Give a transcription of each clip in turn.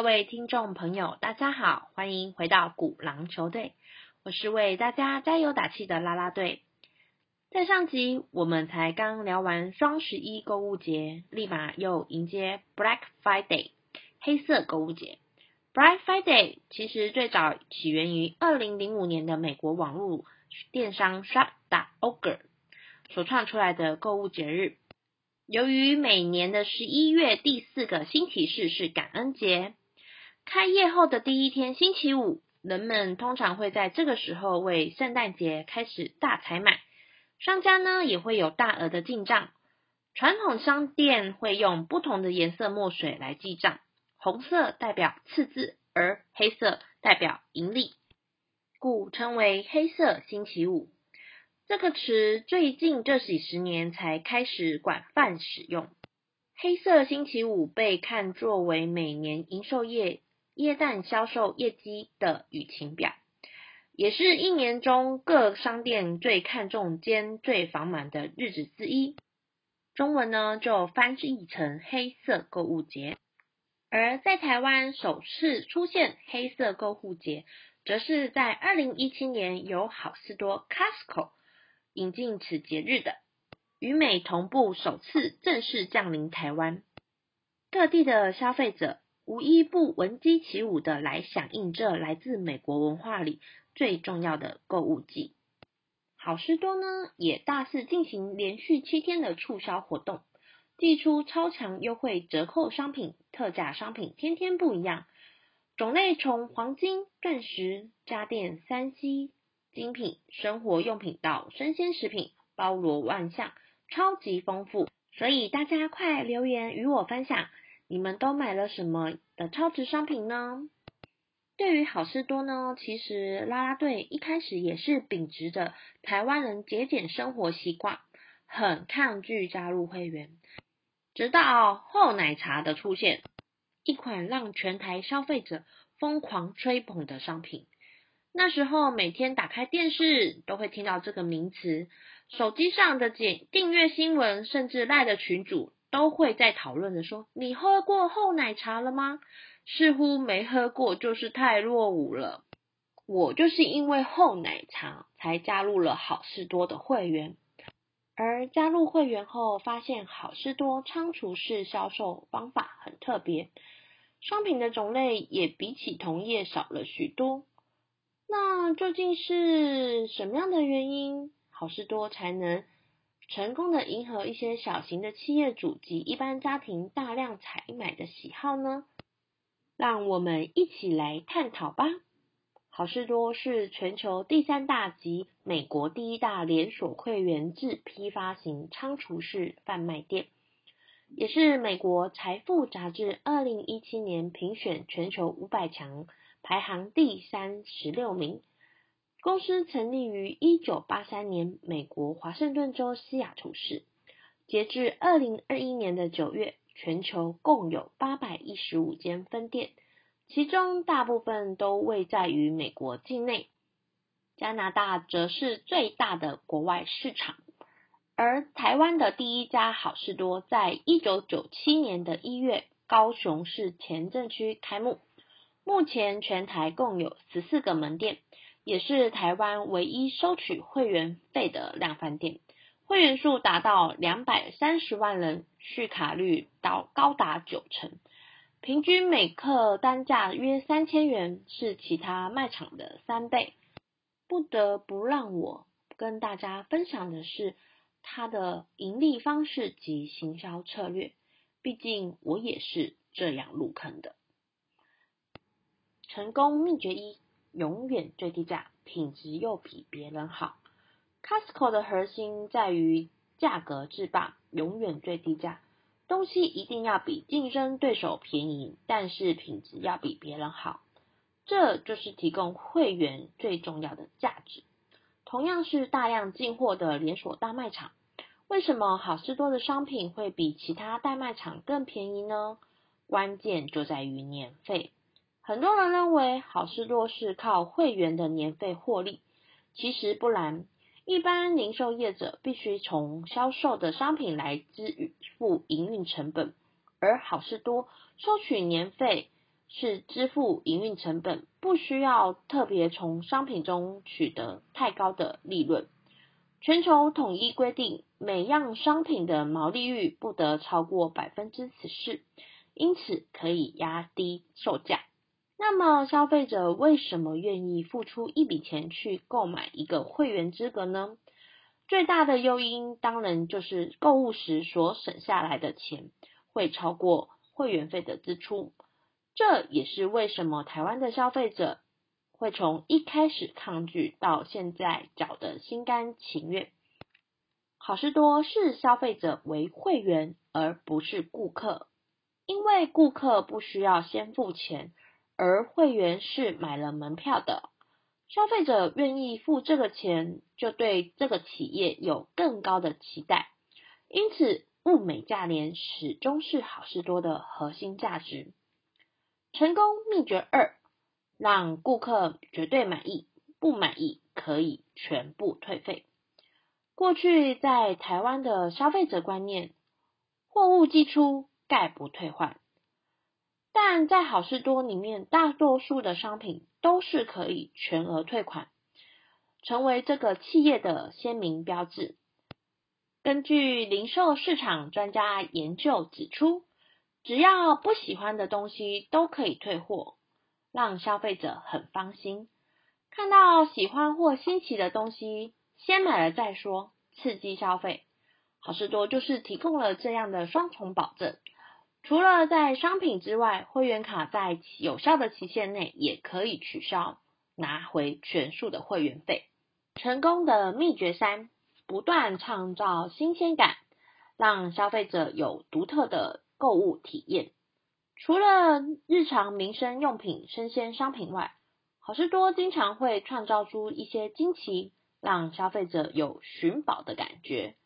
各位听众朋友，大家好，欢迎回到鼓狼球队，我是为大家加油打气的啦啦队。在上集我们才刚聊完双十一购物节，立马又迎接 Black Friday 黑色购物节。Black Friday 其实最早起源于二零零五年的美国网络电商 Shop.org 所创出来的购物节日。由于每年的十一月第四个星期四是感恩节，开业后的第一天星期五，人们通常会在这个时候为圣诞节开始大采买。商家呢也会有大额的进账，传统商店会用不同的颜色墨水来记账，红色代表赤字，而黑色代表盈利，故称为黑色星期五。这个词最近这几十年才开始广泛使用。黑色星期五被看作为每年零售业耶诞销售业绩的雨晴表。也是一年中各商店最看重兼最繁忙的日子之一。中文呢就翻译成黑色购物节。而在台湾首次出现黑色购物节，则是在二零一七年由好事多 Costco 引进此节日的，与美同步首次正式降临台湾。各地的消费者无一不闻鸡起舞的来响应这来自美国文化里。最重要的购物季，好事多呢也大肆进行连续七天的促销活动，寄出超强优惠折扣商品，特价商品天天不一样，种类从黄金、钻石、家电、三 C 精品、生活用品到生鲜食品，包罗万象，超级丰富。所以大家快留言与我分享，你们都买了什么的超值商品呢？对于好事多呢，其实啦啦队一开始也是秉持着台湾人节俭生活习惯，很抗拒加入会员。直到厚奶茶的出现，一款让全台消费者疯狂吹捧的商品。那时候每天打开电视都会听到这个名词，手机上的简订阅新闻，甚至赖的群主都会在讨论的说：“你喝过厚奶茶了吗？”似乎没喝过就是太落伍了。我就是因为厚奶茶才加入了好事多的会员，而加入会员后发现好事多仓储式销售方法很特别，商品的种类也比起同业少了许多。那究竟是什么样的原因，好事多才能成功的迎合一些小型的企业主及一般家庭大量采买的喜好呢？让我们一起来探讨吧。好事多是全球第三大及美国第一大连锁会员制批发型仓储式贩卖店，也是美国财富杂志二零一七年评选全球五百强排行第三十六名。公司成立于一九八三年，美国华盛顿州西雅图市。截至二零二一年的九月。全球共有八百一十五间分店，其中大部分都位在于美国境内，加拿大则是最大的国外市场。而台湾的第一家好事多，在一九九七年的一月，高雄市前镇区开幕，目前全台共有十四个门店，也是台湾唯一收取会员费的量贩店。会员数达到两百三十万人，续卡率到高达九成，平均每克单价约三千元，是其他卖场的三倍。不得不让我跟大家分享的是它的盈利方式及行销策略，毕竟我也是这样入坑的。成功秘诀一：永远最低价，品质又比别人好。Costco 的核心在于价格制霸，永远最低价。东西一定要比竞争对手便宜，但是品质要比别人好。这就是提供会员最重要的价值。同样是大量进货的连锁大卖场，为什么好事多的商品会比其他大卖场更便宜呢？关键就在于年费。很多人认为好事多是靠会员的年费获利，其实不然。一般零售业者必须从销售的商品来支付营运成本，而好事多收取年费是支付营运成本，不需要特别从商品中取得太高的利润。全球统一规定，每样商品的毛利率不得超过百分之十四，因此可以压低售价。那么，消费者为什么愿意付出一笔钱去购买一个会员资格呢？最大的诱因当然就是购物时所省下来的钱会超过会员费的支出。这也是为什么台湾的消费者。会从一开始抗拒到现在缴得心甘情愿。好事多视消费者为会员而不是顾客，因为顾客不需要先付钱，而会员是买了门票的。消费者愿意付这个钱，就对这个企业有更高的期待。因此，物美价廉始终是好事多的核心价值。成功秘诀二。让顾客绝对满意，不满意可以全部退费。过去在台湾的消费者观念，货物寄出概不退换，但在好事多里面，大多数的商品都是可以全额退款，成为这个企业的鲜明标志。根据零售市场专家研究指出，只要不喜欢的东西都可以退货。让消费者很放心，看到喜欢或新奇的东西，先买了再说，刺激消费。好事多就是提供了这样的双重保证。除了在商品之外，会员卡在有效的期限内也可以取消，拿回全数的会员费。成功的秘诀三：不断创造新鲜感，让消费者有独特的购物体验。除了日常民生用品、生鲜商品外，好事多经常会创造出一些惊奇，让消费者有寻宝的感觉。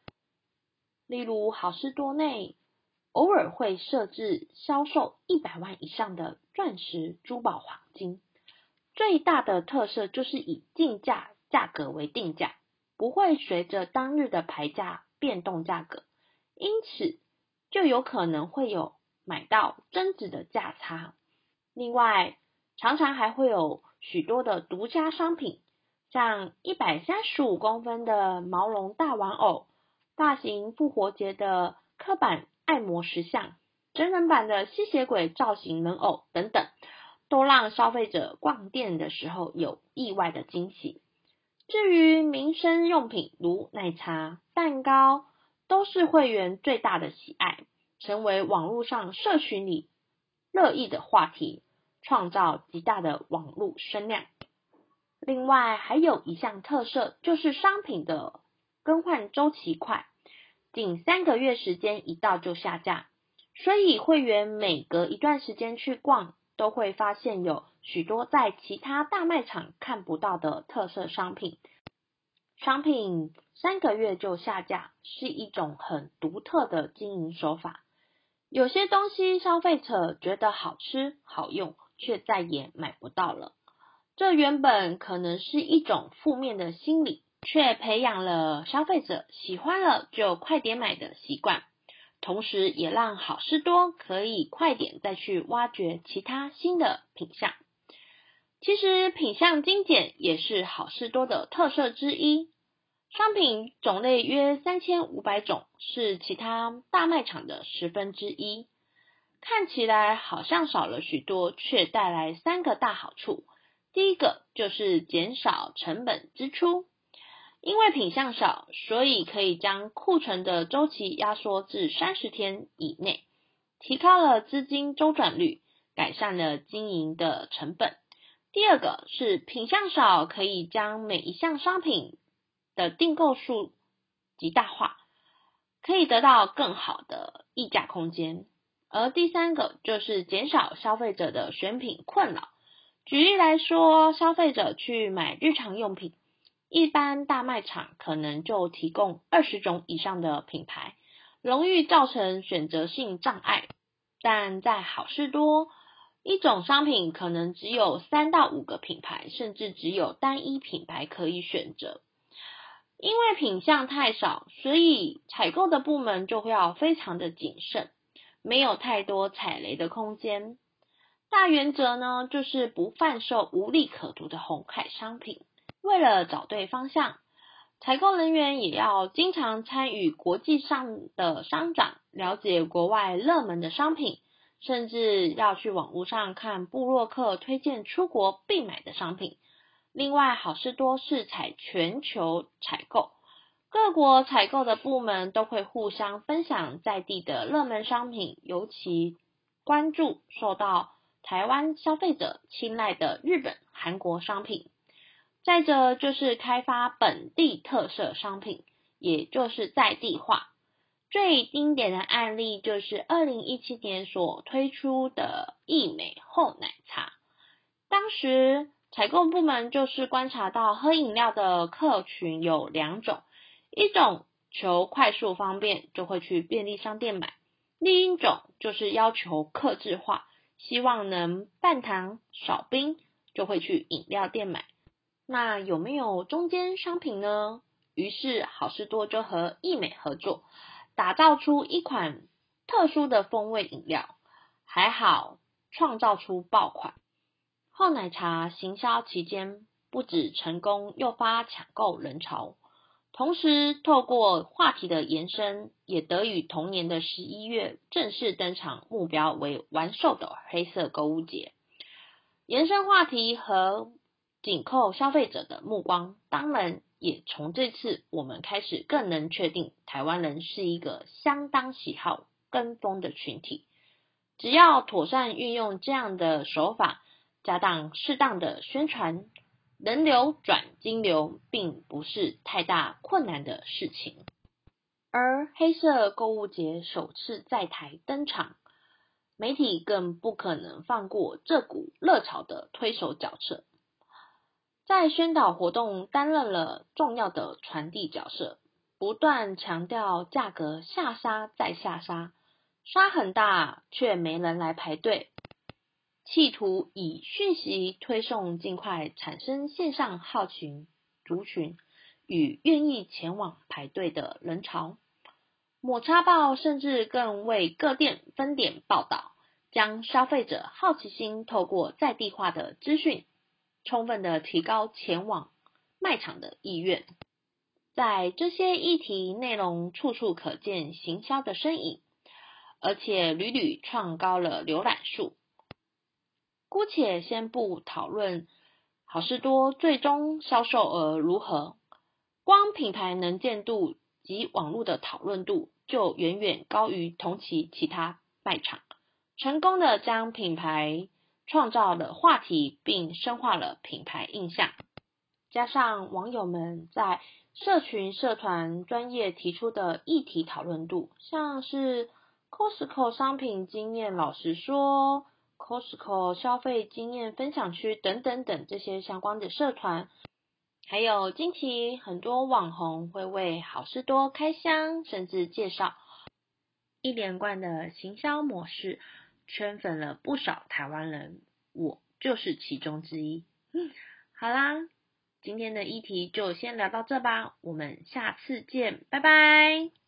例如，好事多内偶尔会设置销售一百万以上的钻石、珠宝、黄金，最大的特色就是以进价价格为定价，不会随着当日的牌价变动价格，因此就有可能会有。买到增值的价差，另外常常还会有许多的独家商品，像一百三十五公分的毛绒大玩偶、大型复活节的刻板爱魔石像、真人版的吸血鬼造型人偶等等，都让消费者逛店的时候有意外的惊喜。至于民生用品如奶茶、蛋糕，都是会员最大的喜爱。成为网络上社群里热议的话题，创造极大的网络声量。另外，还有一项特色就是商品的更换周期快，仅三个月时间一到就下架，所以会员每隔一段时间去逛，都会发现有许多在其他大卖场看不到的特色商品。商品三个月就下架，是一种很独特的经营手法。有些东西消费者觉得好吃好用，却再也买不到了。这原本可能是一种负面的心理，却培养了消费者喜欢了就快点买的习惯，同时也让好事多可以快点再去挖掘其他新的品相。其实品相精简也是好事多的特色之一。商品种类约三千五百种，是其他大卖场的十分之一。看起来好像少了许多，却带来三个大好处。第一个就是减少成本支出，因为品相少，所以可以将库存的周期压缩至三十天以内，提高了资金周转率，改善了经营的成本。第二个是品相少，可以将每一项商品。的订购数极大化，可以得到更好的溢价空间。而第三个就是减少消费者的选品困扰。举例来说，消费者去买日常用品，一般大卖场可能就提供二十种以上的品牌，容易造成选择性障碍。但在好事多，一种商品可能只有三到五个品牌，甚至只有单一品牌可以选择。因为品相太少，所以采购的部门就会要非常的谨慎，没有太多踩雷的空间。大原则呢，就是不贩售无利可图的红海商品。为了找对方向，采购人员也要经常参与国际上的商展，了解国外热门的商品，甚至要去网络上看布洛克推荐出国必买的商品。另外，好事多是采全球采购，各国采购的部门都会互相分享在地的热门商品，尤其关注受到。台湾消费者青睐的日本、韩国商品，再者就是开发本地特色商品，也就是在地化。最经典的案例就是二零一七年所推出的益美厚奶茶。当时采购部门就是观察到喝饮料的客群有两种，一种求快速方便就会去便利商店买，另一种就是要求克制化。希望能半糖少冰，就会去饮料店买。那有没有中间商品呢？于是好事多就和益美合作，打造出一款特殊的风味饮料，还好创造出爆款。后奶茶行销期间，不止成功诱发抢购人潮。同时，透过话题的延伸，也得以同年的十一月正式登场，目标为完售的黑色购物节。延伸话题和紧扣消费者的目光，当然也从这次我们开始更能确定，台湾人是一个相当喜好跟风的群体。只要妥善运用这样的手法，加上适当的宣传。人流转金流并不是太大困难的事情，而黑色购物节首次在台登场，媒体更不可能放过这股热潮的推手角色，在宣导活动担任了重要的传递角色，不断强调价格下杀再下杀，杀很大却没人来排队。企图以讯息推送，尽快产生线上号群族群与愿意前往排队的人潮。抹茶报甚至更为各店分点报道，将消费者好奇心透过在地化的资讯，充分的提高前往卖场的意愿。在这些议题内容处处可见行销的身影，而且屡屡创高了浏览数。姑且先不讨论好事多最终销售额如何，光品牌能见度及网络的讨论度就远远高于同期其他卖场，成功的将品牌创造了话题，并深化了品牌印象。加上网友们在社群社团专业提出的议题讨论度，像是 Costco 商品经验，老实说。Costco 消费经验分享区等等等这些相关的社团，还有近期很多网红会为好事多开箱，甚至介绍一连贯的行销模式，圈粉了不少台湾人，我就是其中之一。嗯，好啦，今天的议题就先聊到这吧，我们下次见，拜拜。